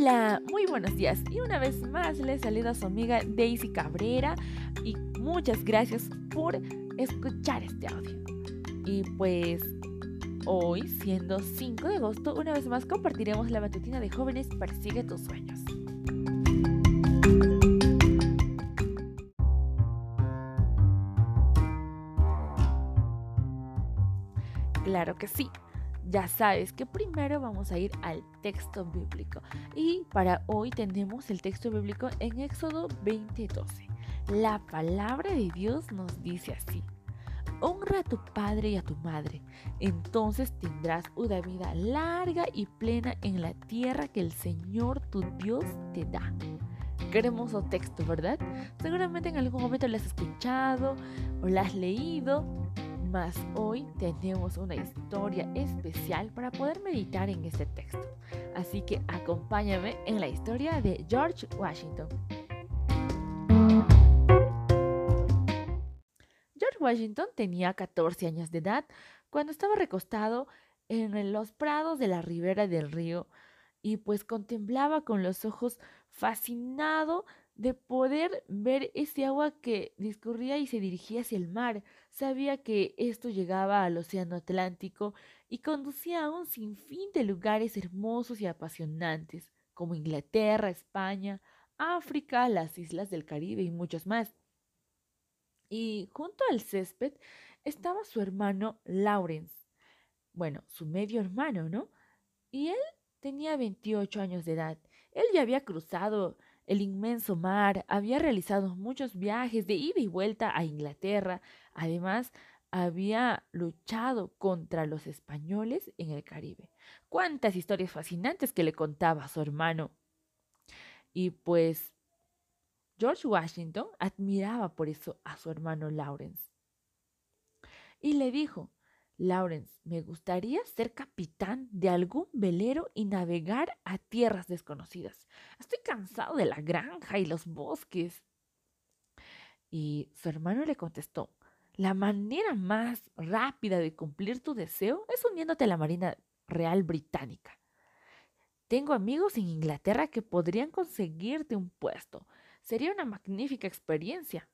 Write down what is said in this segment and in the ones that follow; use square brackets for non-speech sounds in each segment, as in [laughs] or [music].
Hola, muy buenos días y una vez más les saluda su amiga Daisy Cabrera y muchas gracias por escuchar este audio. Y pues hoy, siendo 5 de agosto, una vez más compartiremos la matutina de jóvenes Persigue tus sueños. Claro que sí ya sabes que primero vamos a ir al texto bíblico. Y para hoy tenemos el texto bíblico en Éxodo 20:12. La palabra de Dios nos dice así. Honra a tu padre y a tu madre, entonces tendrás una vida larga y plena en la tierra que el Señor tu Dios te da. Qué hermoso texto, ¿verdad? Seguramente en algún momento lo has escuchado o lo has leído mas hoy tenemos una historia especial para poder meditar en este texto. Así que acompáñame en la historia de George Washington. George Washington tenía 14 años de edad cuando estaba recostado en los prados de la ribera del río y pues contemplaba con los ojos fascinado de poder ver ese agua que discurría y se dirigía hacia el mar. Sabía que esto llegaba al Océano Atlántico y conducía a un sinfín de lugares hermosos y apasionantes, como Inglaterra, España, África, las islas del Caribe y muchos más. Y junto al césped estaba su hermano Lawrence. Bueno, su medio hermano, ¿no? Y él tenía 28 años de edad. Él ya había cruzado el inmenso mar, había realizado muchos viajes de ida y vuelta a Inglaterra, además había luchado contra los españoles en el Caribe. Cuántas historias fascinantes que le contaba su hermano. Y pues George Washington admiraba por eso a su hermano Lawrence. Y le dijo, Lawrence, me gustaría ser capitán de algún velero y navegar a tierras desconocidas. Estoy cansado de la granja y los bosques. Y su hermano le contestó, la manera más rápida de cumplir tu deseo es uniéndote a la Marina Real Británica. Tengo amigos en Inglaterra que podrían conseguirte un puesto. Sería una magnífica experiencia.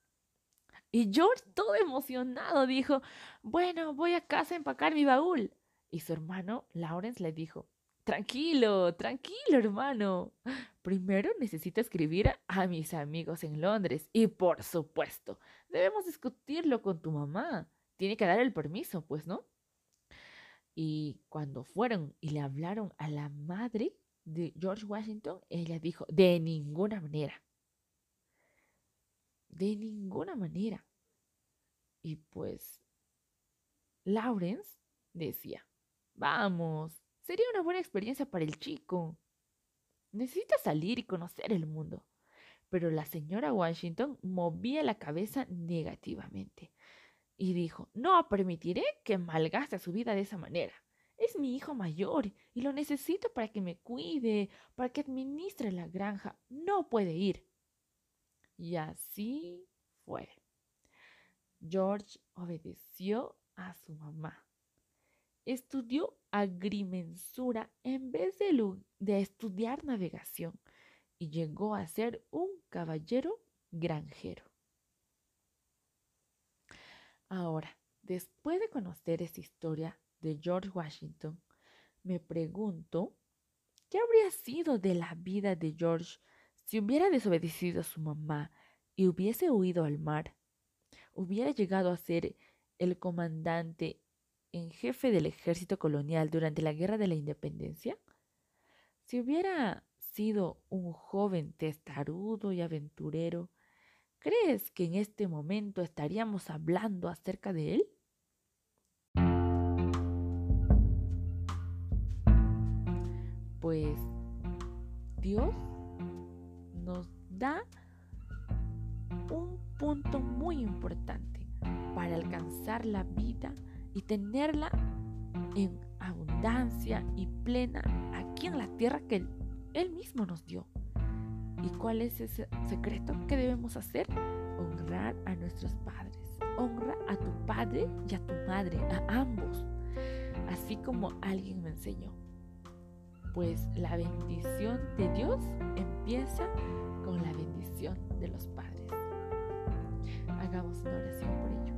Y George, [laughs] todo emocionado, dijo, bueno, voy a casa a empacar mi baúl. Y su hermano Lawrence le dijo, tranquilo, tranquilo, hermano. Primero necesito escribir a mis amigos en Londres. Y por supuesto, debemos discutirlo con tu mamá. Tiene que dar el permiso, pues, ¿no? Y cuando fueron y le hablaron a la madre de George Washington, ella dijo, de ninguna manera. De ninguna manera. Y pues Lawrence decía, vamos, sería una buena experiencia para el chico. Necesita salir y conocer el mundo. Pero la señora Washington movía la cabeza negativamente y dijo, no permitiré que malgaste su vida de esa manera. Es mi hijo mayor y lo necesito para que me cuide, para que administre la granja. No puede ir. Y así fue. George obedeció a su mamá. Estudió agrimensura en vez de, de, estudiar navegación y llegó a ser un caballero granjero. Ahora, después de conocer esta historia de George Washington, me pregunto qué habría sido de la vida de George si hubiera desobedecido a su mamá y hubiese huido al mar hubiera llegado a ser el comandante en jefe del ejército colonial durante la Guerra de la Independencia? Si hubiera sido un joven testarudo y aventurero, ¿crees que en este momento estaríamos hablando acerca de él? Pues Dios nos da un punto muy importante para alcanzar la vida y tenerla en abundancia y plena aquí en la tierra que Él, mismo nos dio. ¿Y cuál es ese secreto que debemos hacer? Honrar a nuestros padres. Honra a tu padre y a tu madre, a ambos. Así como alguien me enseñó. Pues la bendición de Dios empieza con la bendición de los padres. Hagamos una oración por ello.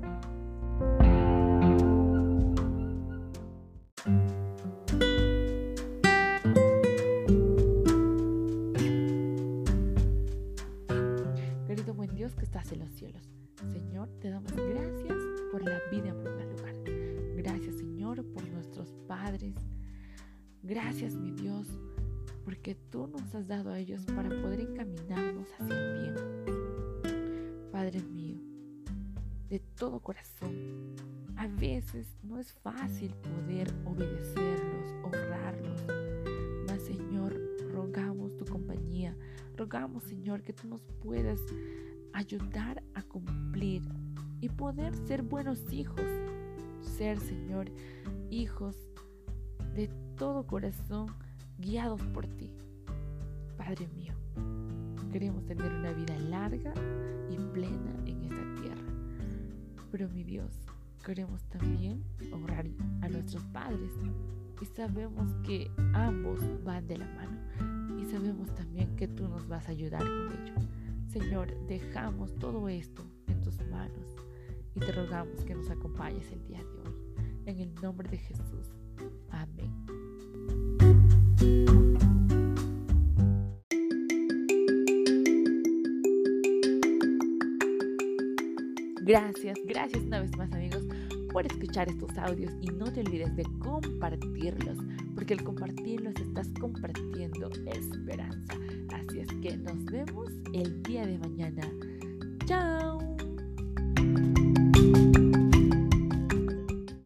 Querido buen Dios que estás en los cielos, Señor, te damos gracias por la vida Gracias, mi Dios, porque tú nos has dado a ellos para poder encaminarnos hacia el bien. Padre mío, de todo corazón, a veces no es fácil poder obedecerlos, honrarlos. Mas, Señor, rogamos tu compañía. Rogamos, Señor, que tú nos puedas ayudar a cumplir y poder ser buenos hijos. Ser, Señor, hijos de todo corazón guiados por ti. Padre mío, queremos tener una vida larga y plena en esta tierra. Pero mi Dios, queremos también honrar a nuestros padres y sabemos que ambos van de la mano y sabemos también que tú nos vas a ayudar con ello. Señor, dejamos todo esto en tus manos y te rogamos que nos acompañes el día de hoy. En el nombre de Jesús. Amén. Gracias, gracias una vez más amigos por escuchar estos audios y no te olvides de compartirlos, porque al compartirlos estás compartiendo esperanza. Así es que nos vemos el día de mañana. Chao.